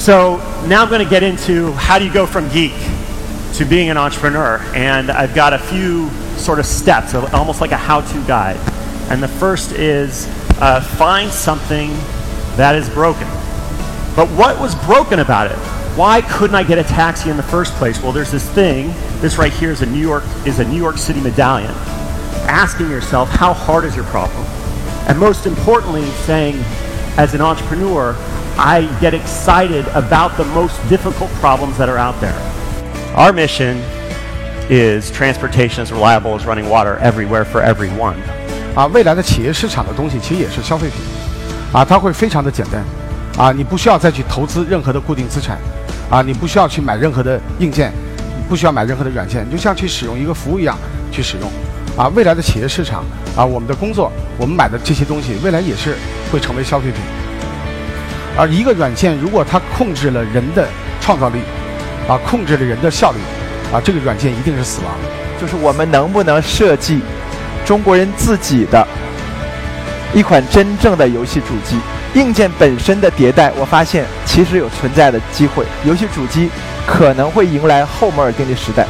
So now I'm going to get into how do you go from geek to being an entrepreneur. And I've got a few sort of steps, almost like a how to guide. And the first is uh, find something that is broken. But what was broken about it? Why couldn't I get a taxi in the first place? Well, there's this thing. This right here is a New York is a New York City medallion. Asking yourself, how hard is your problem? And most importantly, saying, as an entrepreneur, I get excited about the most difficult problems that are out there. Our mission is transportation as reliable as running water everywhere for everyone. 啊，未来的企业市场的东西其实也是消费品，啊，它会非常的简单，啊，你不需要再去投资任何的固定资产，啊，你不需要去买任何的硬件，不需要买任何的软件，你就像去使用一个服务一样去使用，啊，未来的企业市场，啊，我们的工作，我们买的这些东西，未来也是会成为消费品。 而一个软件如果它控制了人的创造力，啊，控制了人的效率，啊，这个软件一定是死亡。就是我们能不能设计？中国人自己的一款真正的游戏主机，硬件本身的迭代，我发现其实有存在的机会。游戏主机可能会迎来后摩尔定律时代。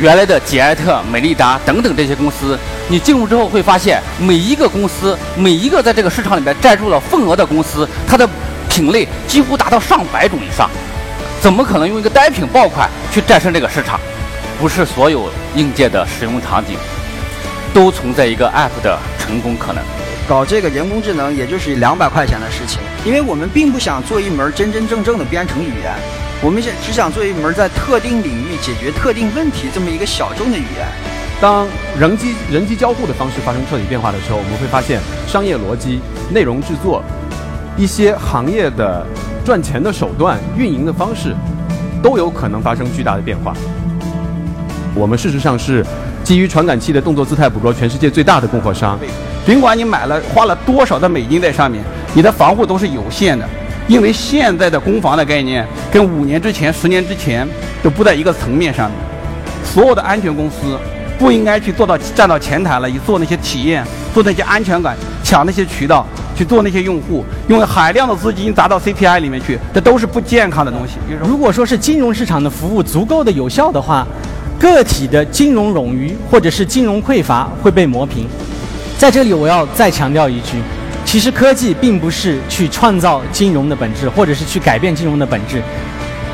原来的捷安特、美利达等等这些公司，你进入之后会发现，每一个公司，每一个在这个市场里面占住了份额的公司，它的品类几乎达到上百种以上。怎么可能用一个单品爆款去战胜这个市场？不是所有硬件的使用场景。都存在一个 App 的成功可能。搞这个人工智能也就是两百块钱的事情，因为我们并不想做一门真真正正的编程语言，我们想只想做一门在特定领域解决特定问题这么一个小众的语言。当人机人机交互的方式发生彻底变化的时候，我们会发现商业逻辑、内容制作、一些行业的赚钱的手段、运营的方式，都有可能发生巨大的变化。我们事实上是。基于传感器的动作姿态捕捉，全世界最大的供货商。尽管你买了花了多少的美金在上面，你的防护都是有限的，因为现在的攻防的概念跟五年之前、十年之前都不在一个层面上。所有的安全公司不应该去做到站到前台了，去做那些体验，做那些安全感，抢那些渠道，去做那些用户，用海量的资金砸到 CPI 里面去，这都是不健康的东西。如果说是金融市场的服务足够的有效的话。个体的金融冗余或者是金融匮乏会被磨平。在这里，我要再强调一句：其实科技并不是去创造金融的本质，或者是去改变金融的本质。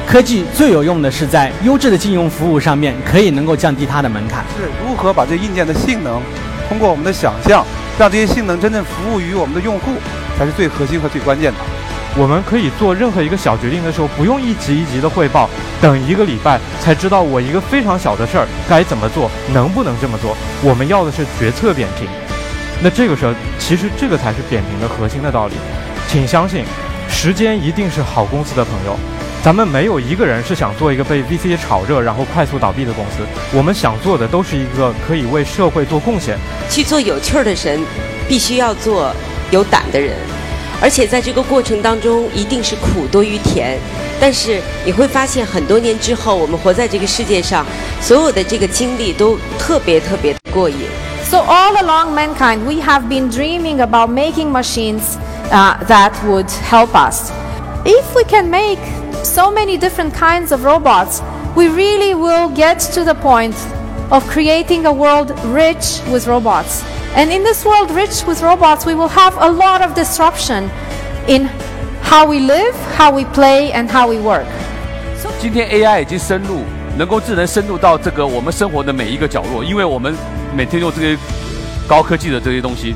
科技最有用的是在优质的金融服务上面，可以能够降低它的门槛。是如何把这硬件的性能，通过我们的想象，让这些性能真正服务于我们的用户，才是最核心和最关键的。我们可以做任何一个小决定的时候，不用一级一级的汇报，等一个礼拜才知道我一个非常小的事儿该怎么做，能不能这么做。我们要的是决策扁平。那这个时候，其实这个才是扁平的核心的道理。请相信，时间一定是好公司的朋友。咱们没有一个人是想做一个被 VC 炒热然后快速倒闭的公司。我们想做的都是一个可以为社会做贡献。去做有趣儿的人，必须要做有胆的人。而且在这个过程当中，一定是苦多于甜。但是你会发现，很多年之后，我们活在这个世界上，所有的这个经历都特别特别过瘾。So all along mankind, we have been dreaming about making machines uh, that would help us. If we can make so many different kinds of robots, we really will get to the point of creating a world rich with robots. And in this world rich with robots, we will have a lot of disruption in how we live, how we play, and how we work. 今天 AI 已经深入，能够智能深入到这个我们生活的每一个角落，因为我们每天用这些高科技的这些东西，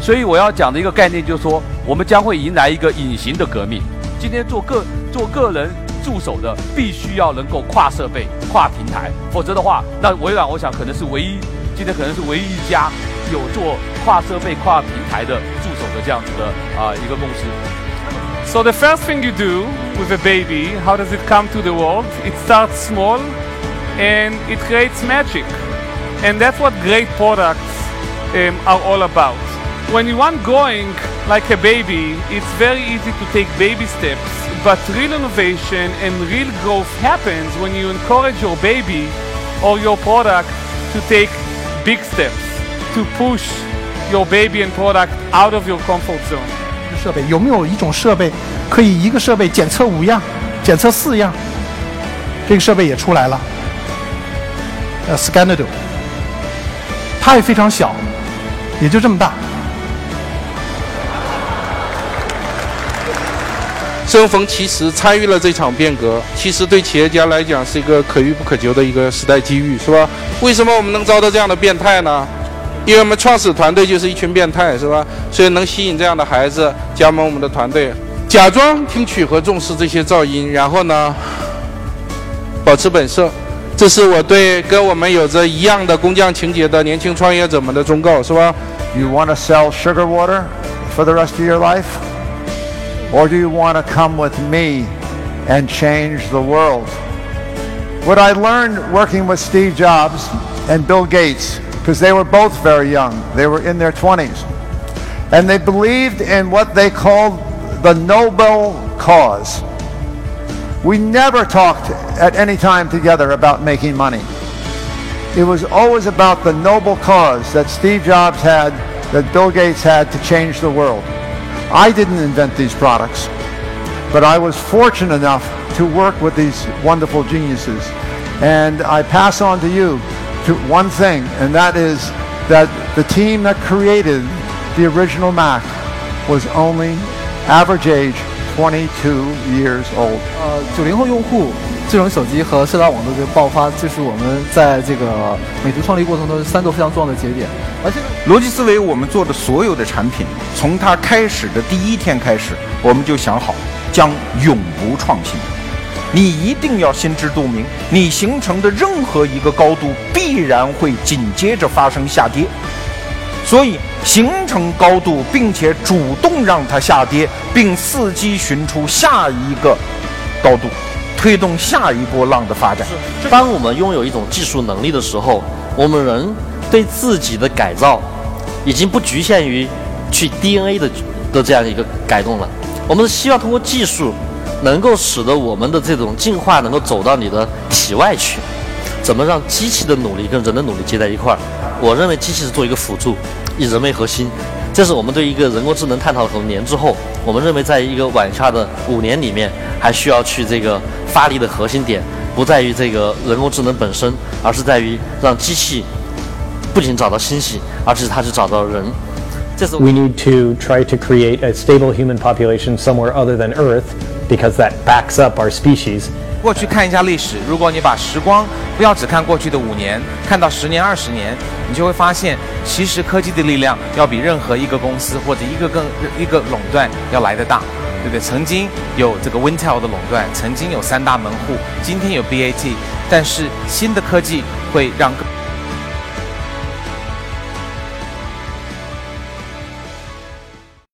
所以我要讲的一个概念就是说，我们将会迎来一个隐形的革命。今天做个 做个人助手的，必须要能够跨设备、跨平台，否则的话，那微软我想可能是唯一，今天可能是唯一一家。有做跨设备、跨平台的助手的这样子的啊一个公司。So the first thing you do with a baby, how does it come to the world? It starts small and it creates magic. And that's what great products um, are all about. When you want growing like a baby, it's very easy to take baby steps, but real innovation and real growth happens when you encourage your baby or your product to take big steps to push your baby and product out of your comfort zone。设备有没有一种设备可以一个设备检测五样？ 检测四样，这个设备也出来了，呃，Scanado，它也非常小，也就这么大。 生逢其时参与了这场变革，其实对企业家来讲是一个可遇不可求的一个时代机遇，是吧？为什么我们能招到这样的变态呢？因为我们创始团队就是一群变态，是吧？所以能吸引这样的孩子加盟我们的团队，假装听取和重视这些噪音，然后呢，保持本色，这是我对跟我们有着一样的工匠情节的年轻创业者们的忠告，是吧？You want to sell sugar water for the rest of your life? Or do you want to come with me and change the world? What I learned working with Steve Jobs and Bill Gates, because they were both very young, they were in their 20s, and they believed in what they called the noble cause. We never talked at any time together about making money. It was always about the noble cause that Steve Jobs had, that Bill Gates had to change the world. I didn't invent these products, but I was fortunate enough to work with these wonderful geniuses. And I pass on to you to one thing, and that is that the team that created the original Mac was only average age 22 years old. 呃，九零后用户智能手机和社交网络的爆发，这是我们在这个美图创立过程中三个非常重要的节点。 逻辑思维，我们做的所有的产品，从它开始的第一天开始，我们就想好将永不创新。你一定要心知肚明，你形成的任何一个高度，必然会紧接着发生下跌。所以，形成高度，并且主动让它下跌，并伺机寻出下一个高度，推动下一波浪的发展。当我们拥有一种技术能力的时候，我们人对自己的改造已经不局限于去 DNA 的的这样一个改动了。我们是希望通过技术，能够使得我们的这种进化能够走到你的体外去。怎么让机器的努力跟人的努力接在一块儿？我认为机器是做一个辅助，以人为核心。这是我们对一个人工智能探讨了很多年之后，我们认为在一个晚下的五年里面，还需要去这个发力的核心点，不在于这个人工智能本身，而是在于让机器不仅找到星系，而且它是找到人。这是 We need to try to create a stable human population somewhere other than Earth because that backs up our species. 过去看一下历史，如果你把时光不要只看过去的五年，看到十年、二十年，你就会发现，其实科技的力量要比任何一个公司或者一个更一个垄断要来得大，对不对？曾经有这个 Intel 的垄断，曾经有三大门户，今天有 BAT，但是新的科技会让更